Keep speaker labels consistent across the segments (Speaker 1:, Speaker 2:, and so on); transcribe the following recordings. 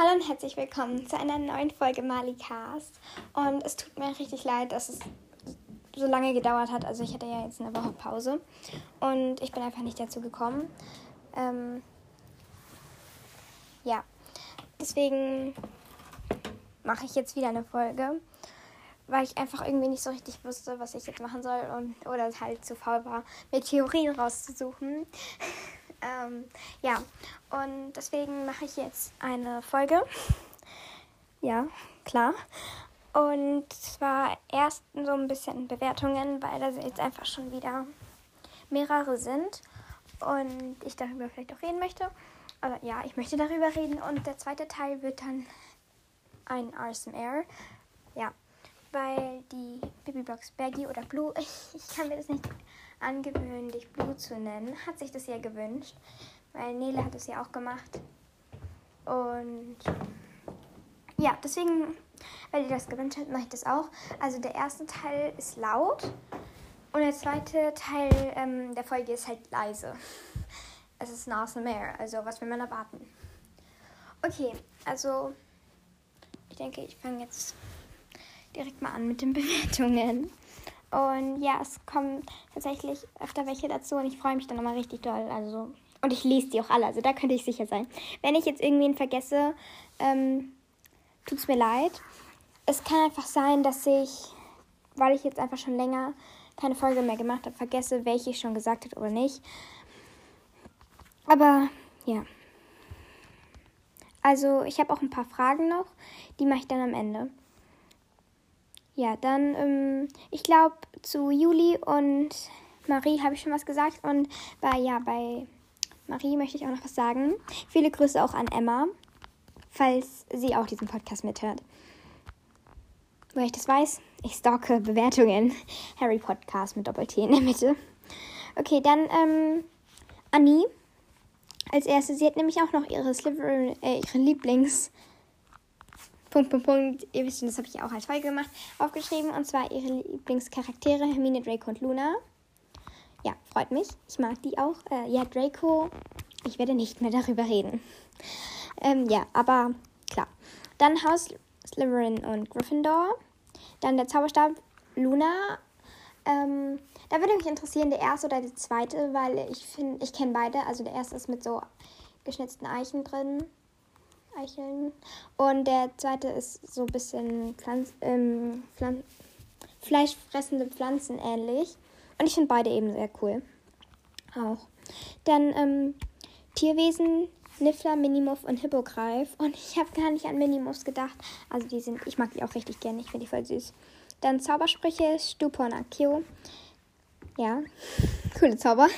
Speaker 1: Hallo und herzlich willkommen zu einer neuen Folge Malicast. Und es tut mir richtig leid, dass es so lange gedauert hat. Also ich hatte ja jetzt eine Woche Pause und ich bin einfach nicht dazu gekommen. Ähm, ja, deswegen mache ich jetzt wieder eine Folge, weil ich einfach irgendwie nicht so richtig wusste, was ich jetzt machen soll und oder halt zu faul war, mir Theorien rauszusuchen. ähm, ja, und deswegen mache ich jetzt eine Folge. Ja, klar. Und zwar erst so ein bisschen Bewertungen, weil da jetzt einfach schon wieder mehrere sind und ich darüber vielleicht auch reden möchte. Aber ja, ich möchte darüber reden und der zweite Teil wird dann ein RSMR. Ja, weil die Babybox Baggy oder Blue, ich, ich kann mir das nicht angewöhnen, dich Blue zu nennen, hat sich das ja gewünscht, weil Nele hat es ja auch gemacht. Und ja, deswegen, weil ihr das gewünscht habt, mache ich das auch. Also der erste Teil ist laut und der zweite Teil ähm, der Folge ist halt leise. Es ist ein mehr, also was will man erwarten? Okay, also ich denke, ich fange jetzt direkt mal an mit den Bewertungen. Und ja, es kommen tatsächlich öfter welche dazu und ich freue mich dann immer richtig doll. Also, und ich lese die auch alle, also da könnte ich sicher sein. Wenn ich jetzt irgendwen vergesse, ähm, tut es mir leid. Es kann einfach sein, dass ich, weil ich jetzt einfach schon länger keine Folge mehr gemacht habe, vergesse, welche ich schon gesagt habe oder nicht. Aber ja. Also ich habe auch ein paar Fragen noch, die mache ich dann am Ende. Ja, dann, ähm, ich glaube, zu Juli und Marie habe ich schon was gesagt. Und bei, ja, bei Marie möchte ich auch noch was sagen. Viele Grüße auch an Emma, falls sie auch diesen Podcast mithört. Woher ich das weiß, ich stalke Bewertungen. Harry Podcast mit Doppel-T in der Mitte. Okay, dann ähm, Annie. Als erstes, sie hat nämlich auch noch ihre Sliver, äh, ihre Lieblings- Punkt, Punkt, Punkt. Ihr wisst schon, das habe ich auch als Folge gemacht, aufgeschrieben. Und zwar ihre Lieblingscharaktere, Hermine, Draco und Luna. Ja, freut mich. Ich mag die auch. Äh, ja, Draco, ich werde nicht mehr darüber reden. Ähm, ja, aber klar. Dann Haus Slytherin und Gryffindor. Dann der Zauberstab Luna. Ähm, da würde mich interessieren, der erste oder der zweite, weil ich finde, ich kenne beide. Also der erste ist mit so geschnitzten Eichen drin. Eicheln. Und der zweite ist so ein bisschen Pflanz, ähm, Pflanz, fleischfressende Pflanzen ähnlich. Und ich finde beide eben sehr cool. Auch. Dann ähm, Tierwesen, Niffler, Minimuff und Hippogreif. Und ich habe gar nicht an Minimuffs gedacht. Also die sind, ich mag die auch richtig gerne. Ich finde die voll süß. Dann Zaubersprüche, Stupor und Akio. Ja, coole Zauber.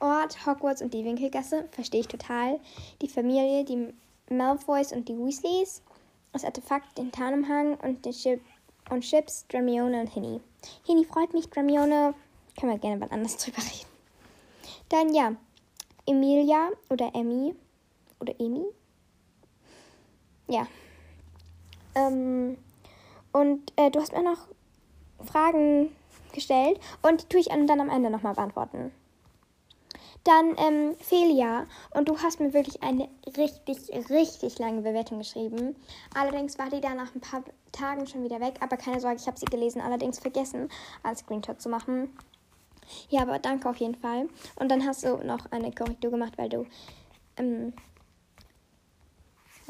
Speaker 1: Ort, Hogwarts und die Winkelgasse. Verstehe ich total. Die Familie, die Malfoys und die Weasleys, das Artefakt, den Tarnumhang und den Chip und Chips, Dramione und Hinny. Hinny freut mich, Dramione, können wir gerne mal anders drüber reden. Dann ja, Emilia oder Emmy oder Emi. Ja. Ähm, und äh, du hast mir noch Fragen gestellt und die tue ich dann am Ende nochmal beantworten. Dann ähm, Felia. Und du hast mir wirklich eine richtig, richtig lange Bewertung geschrieben. Allerdings war die da nach ein paar Tagen schon wieder weg. Aber keine Sorge, ich habe sie gelesen. Allerdings vergessen, als Screenshot zu machen. Ja, aber danke auf jeden Fall. Und dann hast du noch eine Korrektur gemacht, weil du ähm,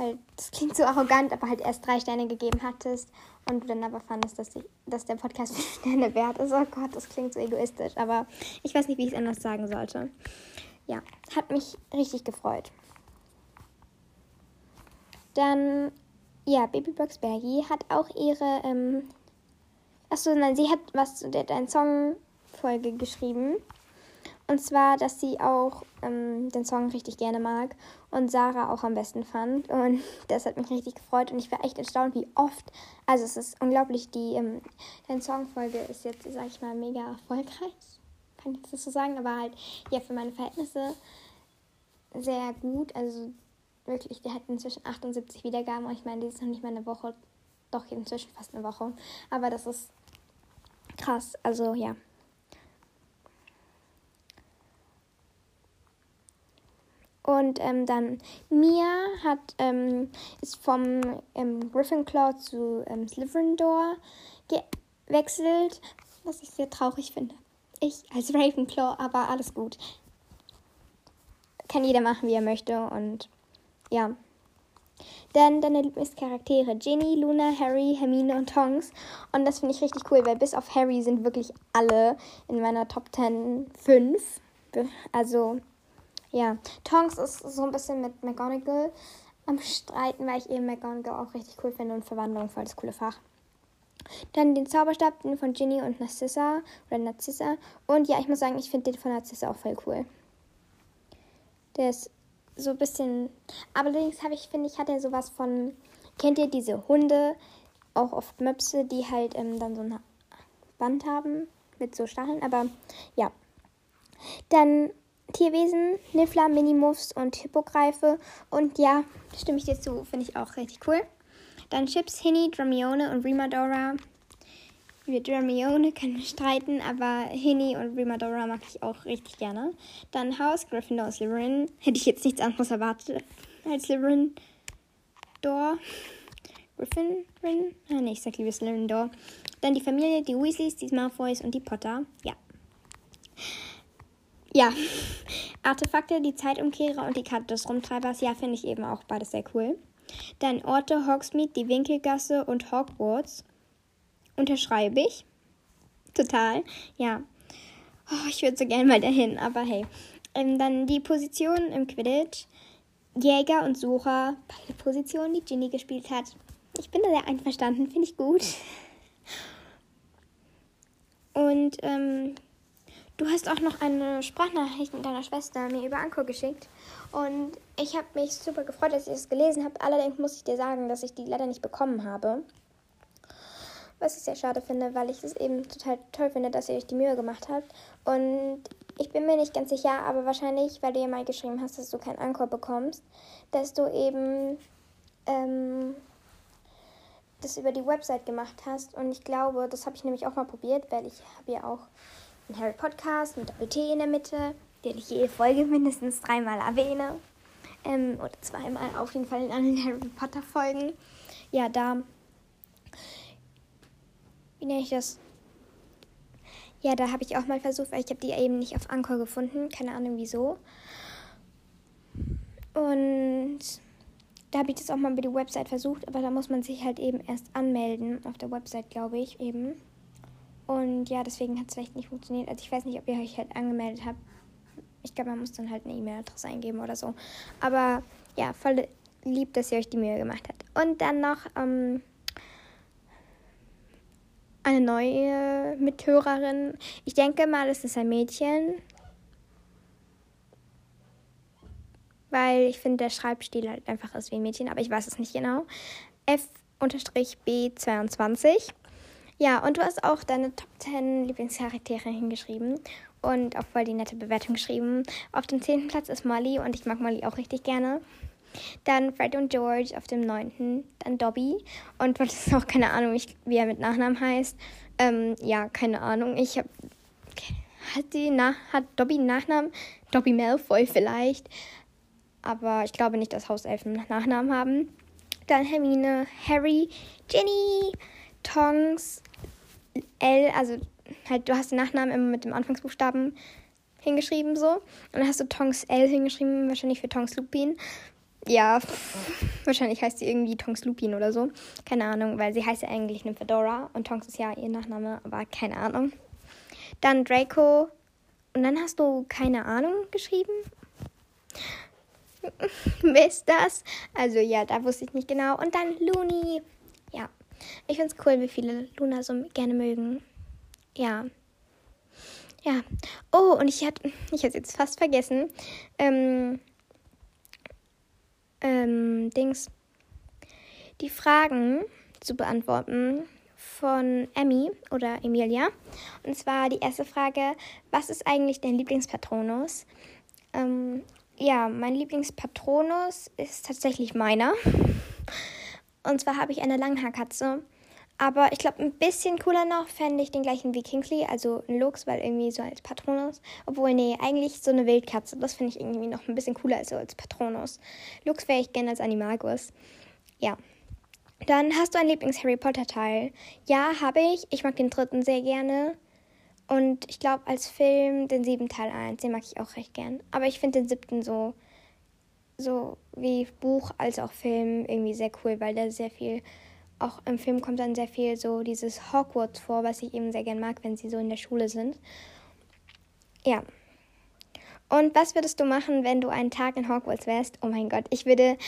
Speaker 1: weil das klingt so arrogant, aber halt erst drei Sterne gegeben hattest und du dann aber fandest, dass, ich, dass der Podcast vier Sterne wert ist. Oh Gott, das klingt so egoistisch, aber ich weiß nicht, wie ich es anders sagen sollte. Ja, hat mich richtig gefreut. Dann, ja, Babybox Bergy hat auch ihre, ähm, achso, nein, sie hat was zu der dein Song-Folge geschrieben. Und zwar, dass sie auch ähm, den Song richtig gerne mag und Sarah auch am besten fand. Und das hat mich richtig gefreut und ich war echt erstaunt, wie oft. Also es ist unglaublich, die ähm, deine Songfolge ist jetzt, sag ich mal, mega erfolgreich. Kann ich das so sagen, aber halt ja für meine Verhältnisse sehr gut. Also wirklich, der hat inzwischen 78 Wiedergaben und ich meine, die ist noch nicht mal eine Woche, doch inzwischen fast eine Woche. Aber das ist krass. Also ja. Und ähm, dann Mia hat, ähm, ist vom ähm, Gryffindor zu ähm, Slytherin gewechselt, was ich sehr traurig finde. Ich als Ravenclaw, aber alles gut. Kann jeder machen, wie er möchte und ja. Dann deine Lieblingscharaktere Ginny, Luna, Harry, Hermine und Tonks. Und das finde ich richtig cool, weil bis auf Harry sind wirklich alle in meiner Top 10 5. Also, ja. Tonks ist so ein bisschen mit McGonagall am Streiten, weil ich eben McGonagall auch richtig cool finde und Verwandlung voll das coole Fach. Dann den Zauberstab von Ginny und Narcissa oder Narcissa. Und ja, ich muss sagen, ich finde den von Narcissa auch voll cool. Der ist so ein bisschen. Allerdings habe ich, finde ich, hat er sowas von. Kennt ihr diese Hunde? Auch oft Möpse, die halt ähm, dann so ein Band haben mit so Stacheln. Aber ja. Dann Tierwesen, Niffler, Minimuffs und Hippogreife. Und ja, stimme ich dir zu, finde ich auch richtig cool. Dann Chips, Hinny, Dramione und Rimadora. Wir Dramione können streiten, aber Hinny und Rimadora mag ich auch richtig gerne. Dann House, Gryffindor und Slytherin. Hätte ich jetzt nichts anderes erwartet als Slytherin. Door. Gryffindor? Nee, ich sag lieber Slytherin Door. Dann die Familie, die Weasleys, die Malfoys und die Potter. Ja. Ja. Artefakte, die Zeitumkehrer und die Karte des Rumtreibers. Ja, finde ich eben auch beides sehr cool. Dann Orte, Hogsmeade, die Winkelgasse und Hogwarts. Unterschreibe ich. Total. Ja. Oh, ich würde so gerne mal dahin, aber hey. Ähm, dann die Positionen im Quidditch. Jäger und Sucher. Beide Positionen, die Ginny gespielt hat. Ich bin da sehr einverstanden, finde ich gut. Und ähm, du hast auch noch eine Sprachnachricht mit deiner Schwester mir über Anko geschickt. Und ich habe mich super gefreut, dass ich es gelesen habe. Allerdings muss ich dir sagen, dass ich die leider nicht bekommen habe. Was ich sehr schade finde, weil ich es eben total toll finde, dass ihr euch die Mühe gemacht habt. Und ich bin mir nicht ganz sicher, aber wahrscheinlich, weil du ja mal geschrieben hast, dass du keinen Anker bekommst, dass du eben ähm, das über die Website gemacht hast. Und ich glaube, das habe ich nämlich auch mal probiert, weil ich habe ja auch einen Harry Podcast mit Doppel-T in der Mitte, den ich jede Folge mindestens dreimal erwähne. Ähm, oder zweimal auf jeden Fall in allen Harry Potter Folgen. Ja, da wie nenne ich das? Ja, da habe ich auch mal versucht, weil ich habe die eben nicht auf Anchor gefunden. Keine Ahnung wieso. Und da habe ich das auch mal über die Website versucht, aber da muss man sich halt eben erst anmelden auf der Website, glaube ich, eben. Und ja, deswegen hat es vielleicht nicht funktioniert. Also ich weiß nicht, ob ihr euch halt angemeldet habt. Ich glaube, man muss dann halt eine E-Mail-Adresse eingeben oder so. Aber ja, voll lieb, dass ihr euch die Mühe gemacht habt. Und dann noch ähm, eine neue Mithörerin. Ich denke mal, es ist ein Mädchen. Weil ich finde, der Schreibstil halt einfach ist wie ein Mädchen, aber ich weiß es nicht genau. F-B22. Ja, und du hast auch deine Top 10 Lieblingscharaktere hingeschrieben und auch voll die nette Bewertung geschrieben. Auf dem 10. Platz ist Molly und ich mag Molly auch richtig gerne. Dann Fred und George auf dem 9. Dann Dobby. Und das ist auch keine Ahnung, wie er mit Nachnamen heißt. Ähm, ja, keine Ahnung. Ich habe. Hat, die nach, hat Dobby einen Nachnamen? Dobby Malfoy vielleicht. Aber ich glaube nicht, dass Hauselfen Nachnamen haben. Dann Hermine, Harry, Ginny, Tongs, L, also halt, du hast den Nachnamen immer mit dem Anfangsbuchstaben hingeschrieben so. Und dann hast du Tongs L hingeschrieben, wahrscheinlich für Tongs Lupin. Ja, wahrscheinlich heißt sie irgendwie Tonks Lupin oder so. Keine Ahnung, weil sie heißt ja eigentlich Nymphadora und Tonks ist ja ihr Nachname, aber keine Ahnung. Dann Draco. Und dann hast du keine Ahnung geschrieben. Wer ist das? Also ja, da wusste ich nicht genau. Und dann Looney. Ich finde es cool, wie viele Luna so gerne mögen. Ja. Ja. Oh, und ich hatte ich jetzt fast vergessen. Ähm, ähm, Dings, die Fragen zu beantworten von Emmy oder Emilia. Und zwar die erste Frage, was ist eigentlich dein Lieblingspatronus? Ähm, ja, mein Lieblingspatronus ist tatsächlich meiner. Und zwar habe ich eine Langhaarkatze. Aber ich glaube, ein bisschen cooler noch fände ich den gleichen wie Kingsley, also ein Lux, weil irgendwie so als Patronus. Obwohl, nee, eigentlich so eine Wildkatze. Das finde ich irgendwie noch ein bisschen cooler als so als Patronus. Lux wäre ich gerne als Animagus. Ja. Dann hast du ein Lieblings-Harry Potter-Teil. Ja, habe ich. Ich mag den dritten sehr gerne. Und ich glaube, als Film den siebten Teil 1, den mag ich auch recht gern. Aber ich finde den siebten so, so wie Buch als auch Film irgendwie sehr cool, weil der sehr viel auch im Film kommt dann sehr viel so dieses Hogwarts vor, was ich eben sehr gern mag, wenn sie so in der Schule sind. Ja. Und was würdest du machen, wenn du einen Tag in Hogwarts wärst? Oh mein Gott, ich würde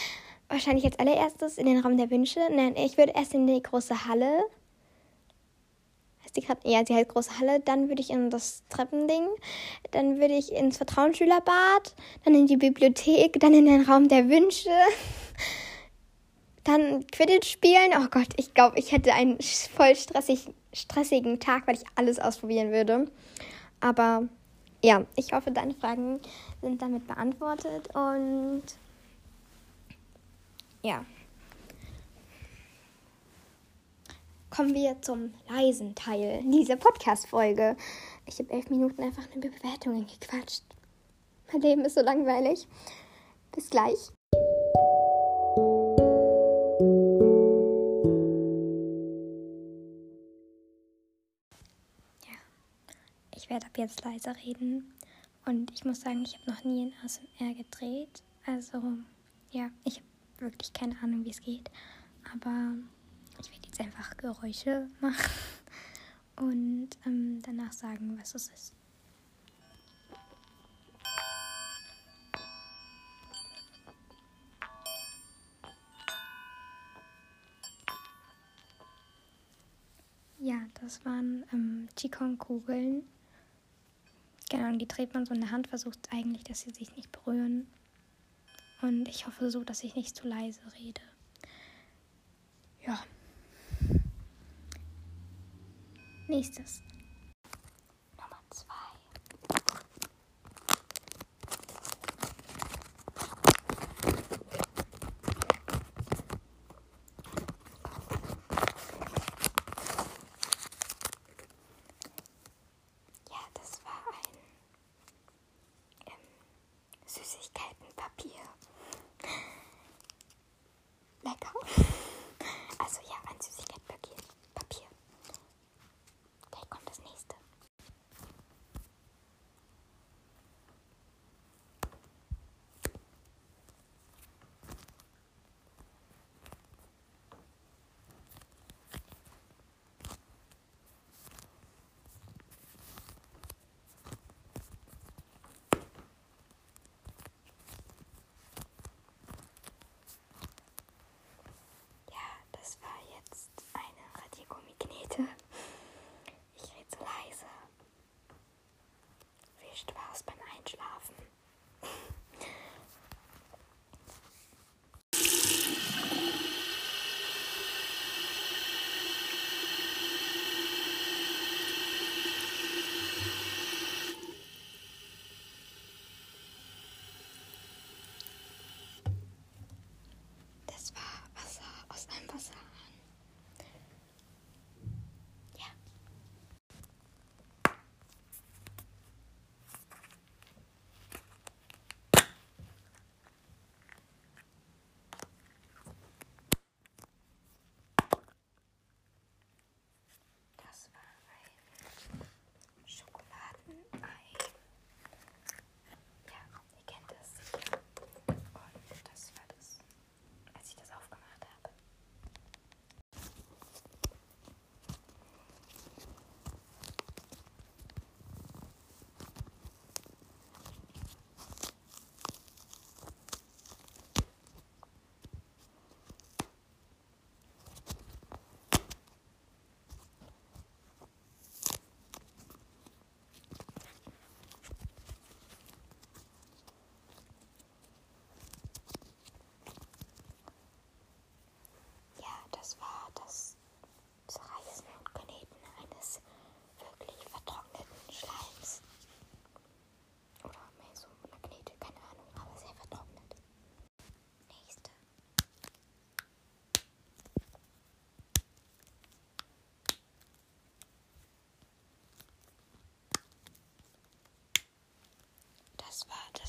Speaker 1: wahrscheinlich als allererstes in den Raum der Wünsche. Nein, ich würde erst in die große Halle. Die gerade? Ja, sie heißt große Halle. Dann würde ich in das Treppending. Dann würde ich ins Vertrauensschülerbad. Dann in die Bibliothek. Dann in den Raum der Wünsche. Dann Quidditch spielen. Oh Gott, ich glaube, ich hätte einen voll stressig, stressigen Tag, weil ich alles ausprobieren würde. Aber ja, ich hoffe, deine Fragen sind damit beantwortet und ja. Kommen wir zum leisen Teil dieser Podcast-Folge. Ich habe elf Minuten einfach eine Bewertung gequatscht. Mein Leben ist so langweilig. Bis gleich. werde ab jetzt leiser reden. Und ich muss sagen, ich habe noch nie in ASMR gedreht. Also, ja, ich habe wirklich keine Ahnung, wie es geht. Aber ich werde jetzt einfach Geräusche machen und ähm, danach sagen, was es ist. Ja, das waren ähm, Qigong-Kugeln. Genau, und die dreht man so in der Hand, versucht eigentlich, dass sie sich nicht berühren. Und ich hoffe so, dass ich nicht zu leise rede. Listos.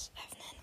Speaker 1: House of Men.